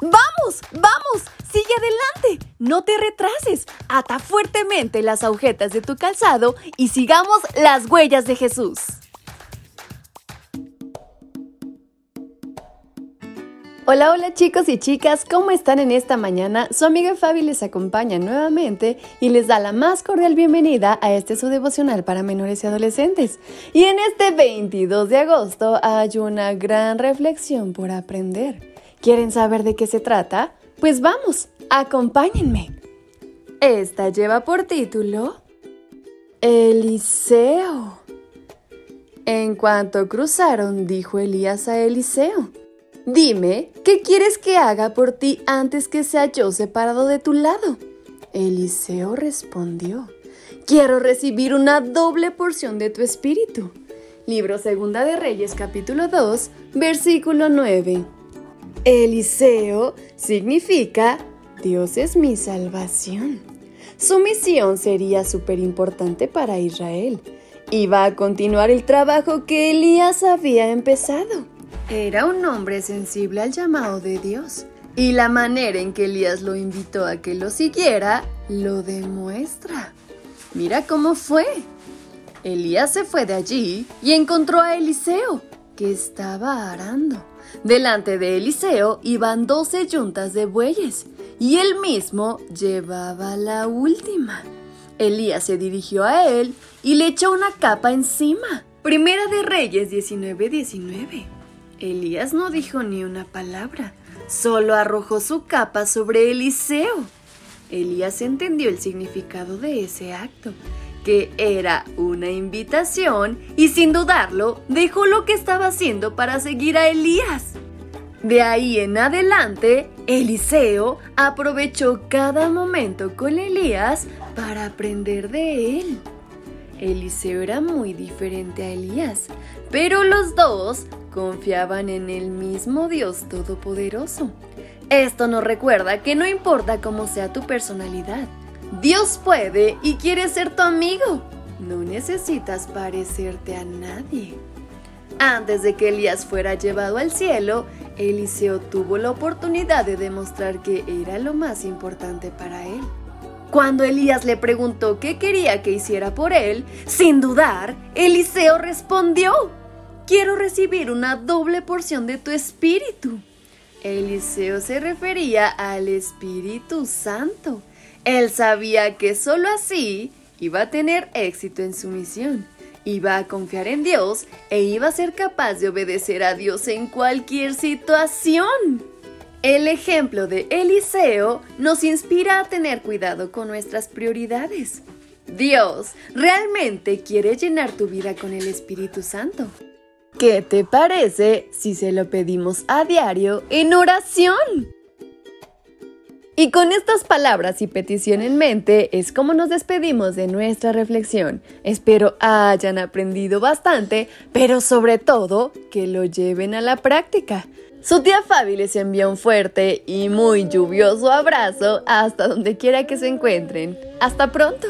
¡Vamos! ¡Vamos! ¡Sigue adelante! No te retrases. Ata fuertemente las agujetas de tu calzado y sigamos las huellas de Jesús. Hola, hola chicos y chicas, ¿cómo están en esta mañana? Su amiga Fabi les acompaña nuevamente y les da la más cordial bienvenida a este su devocional para menores y adolescentes. Y en este 22 de agosto hay una gran reflexión por aprender. ¿Quieren saber de qué se trata? Pues vamos, acompáñenme. Esta lleva por título Eliseo. En cuanto cruzaron, dijo Elías a Eliseo, Dime, ¿qué quieres que haga por ti antes que sea yo separado de tu lado? Eliseo respondió, Quiero recibir una doble porción de tu espíritu. Libro Segunda de Reyes capítulo 2, versículo 9. Eliseo significa Dios es mi salvación. Su misión sería súper importante para Israel. Iba a continuar el trabajo que Elías había empezado. Era un hombre sensible al llamado de Dios. Y la manera en que Elías lo invitó a que lo siguiera lo demuestra. Mira cómo fue. Elías se fue de allí y encontró a Eliseo, estaba arando. Delante de Eliseo iban doce yuntas de bueyes, y él mismo llevaba la última. Elías se dirigió a él y le echó una capa encima. Primera de Reyes 19:19. Elías no dijo ni una palabra, solo arrojó su capa sobre Eliseo. Elías entendió el significado de ese acto que era una invitación y sin dudarlo dejó lo que estaba haciendo para seguir a Elías. De ahí en adelante, Eliseo aprovechó cada momento con Elías para aprender de él. Eliseo era muy diferente a Elías, pero los dos confiaban en el mismo Dios Todopoderoso. Esto nos recuerda que no importa cómo sea tu personalidad, Dios puede y quiere ser tu amigo. No necesitas parecerte a nadie. Antes de que Elías fuera llevado al cielo, Eliseo tuvo la oportunidad de demostrar que era lo más importante para él. Cuando Elías le preguntó qué quería que hiciera por él, sin dudar, Eliseo respondió, quiero recibir una doble porción de tu espíritu. Eliseo se refería al Espíritu Santo él sabía que solo así iba a tener éxito en su misión, iba a confiar en Dios e iba a ser capaz de obedecer a Dios en cualquier situación. El ejemplo de Eliseo nos inspira a tener cuidado con nuestras prioridades. Dios realmente quiere llenar tu vida con el Espíritu Santo. ¿Qué te parece si se lo pedimos a diario en oración? Y con estas palabras y petición en mente es como nos despedimos de nuestra reflexión. Espero hayan aprendido bastante, pero sobre todo que lo lleven a la práctica. Su tía Fabi les envía un fuerte y muy lluvioso abrazo hasta donde quiera que se encuentren. Hasta pronto.